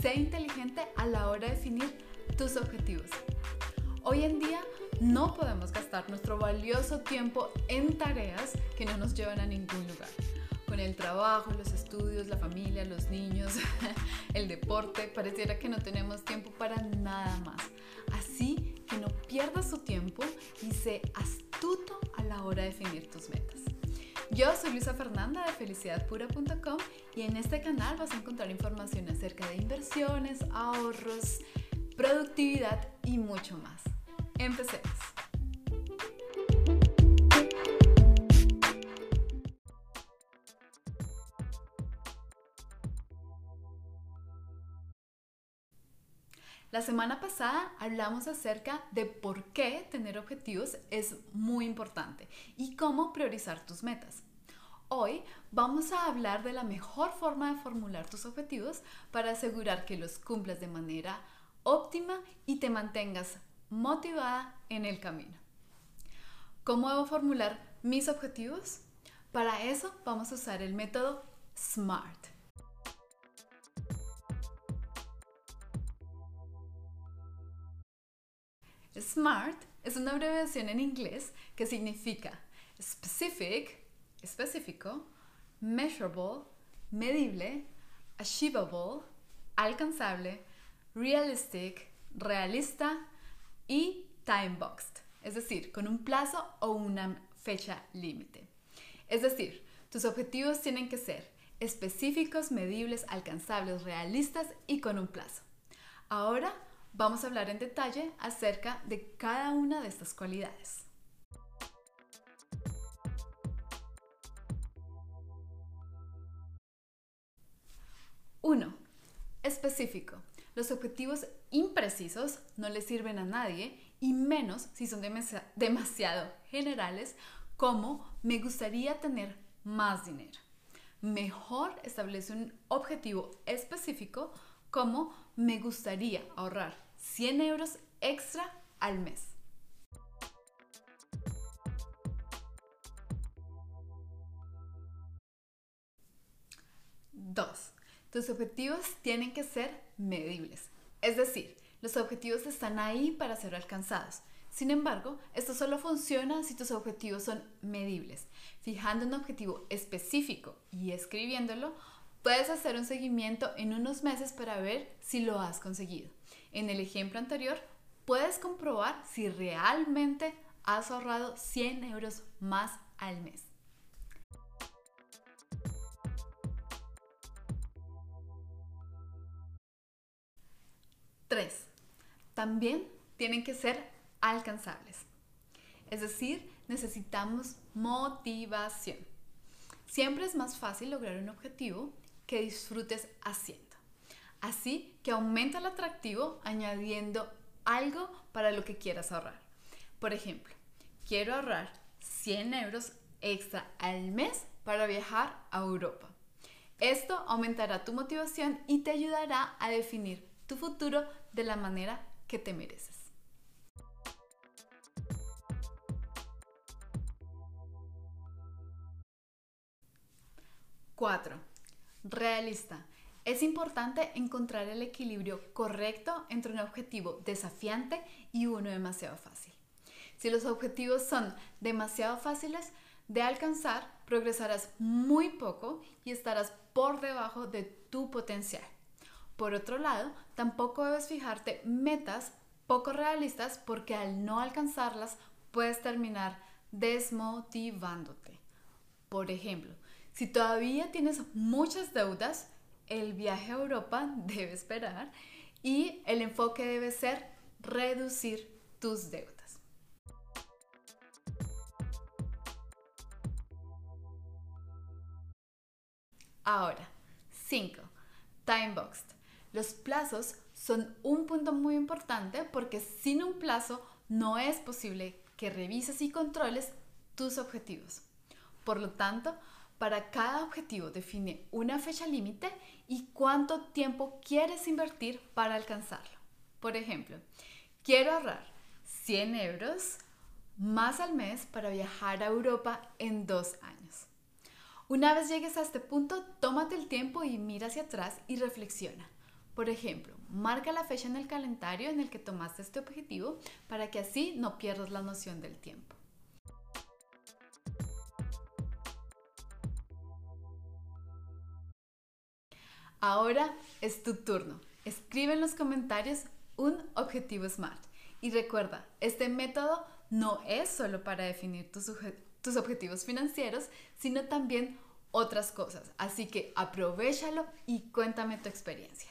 sé inteligente a la hora de definir tus objetivos. Hoy en día no podemos gastar nuestro valioso tiempo en tareas que no nos llevan a ningún lugar. Con el trabajo, los estudios, la familia, los niños, el deporte, pareciera que no tenemos tiempo para nada más. Así que no pierdas tu tiempo y sé astuto a la hora de definir tus metas. Yo soy Luisa Fernanda de felicidadpura.com y en este canal vas a encontrar información acerca de inversiones, ahorros, productividad y mucho más. Empecemos. La semana pasada hablamos acerca de por qué tener objetivos es muy importante y cómo priorizar tus metas. Hoy vamos a hablar de la mejor forma de formular tus objetivos para asegurar que los cumplas de manera óptima y te mantengas motivada en el camino. ¿Cómo debo formular mis objetivos? Para eso vamos a usar el método SMART. SMART es una abreviación en inglés que significa specific, específico, measurable, medible, achievable, alcanzable, realistic, realista y time boxed, es decir, con un plazo o una fecha límite. Es decir, tus objetivos tienen que ser específicos, medibles, alcanzables, realistas y con un plazo. Ahora vamos a hablar en detalle acerca de cada una de estas cualidades. 1. Específico. Los objetivos imprecisos no le sirven a nadie y menos si son demasiado generales como me gustaría tener más dinero. Mejor establece un objetivo específico como me gustaría ahorrar 100 euros extra al mes. 2. Tus objetivos tienen que ser medibles. Es decir, los objetivos están ahí para ser alcanzados. Sin embargo, esto solo funciona si tus objetivos son medibles. Fijando un objetivo específico y escribiéndolo, Puedes hacer un seguimiento en unos meses para ver si lo has conseguido. En el ejemplo anterior, puedes comprobar si realmente has ahorrado 100 euros más al mes. Tres, también tienen que ser alcanzables. Es decir, necesitamos motivación. Siempre es más fácil lograr un objetivo que disfrutes haciendo. Así que aumenta el atractivo añadiendo algo para lo que quieras ahorrar. Por ejemplo, quiero ahorrar 100 euros extra al mes para viajar a Europa. Esto aumentará tu motivación y te ayudará a definir tu futuro de la manera que te mereces. 4 realista. Es importante encontrar el equilibrio correcto entre un objetivo desafiante y uno demasiado fácil. Si los objetivos son demasiado fáciles de alcanzar, progresarás muy poco y estarás por debajo de tu potencial. Por otro lado, tampoco debes fijarte metas poco realistas porque al no alcanzarlas puedes terminar desmotivándote. Por ejemplo, si todavía tienes muchas deudas, el viaje a Europa debe esperar y el enfoque debe ser reducir tus deudas. Ahora, 5. Time boxed. Los plazos son un punto muy importante porque sin un plazo no es posible que revises y controles tus objetivos. Por lo tanto, para cada objetivo define una fecha límite y cuánto tiempo quieres invertir para alcanzarlo. Por ejemplo, quiero ahorrar 100 euros más al mes para viajar a Europa en dos años. Una vez llegues a este punto, tómate el tiempo y mira hacia atrás y reflexiona. Por ejemplo, marca la fecha en el calendario en el que tomaste este objetivo para que así no pierdas la noción del tiempo. Ahora es tu turno. Escribe en los comentarios un objetivo SMART. Y recuerda, este método no es solo para definir tus, tus objetivos financieros, sino también otras cosas. Así que aprovechalo y cuéntame tu experiencia.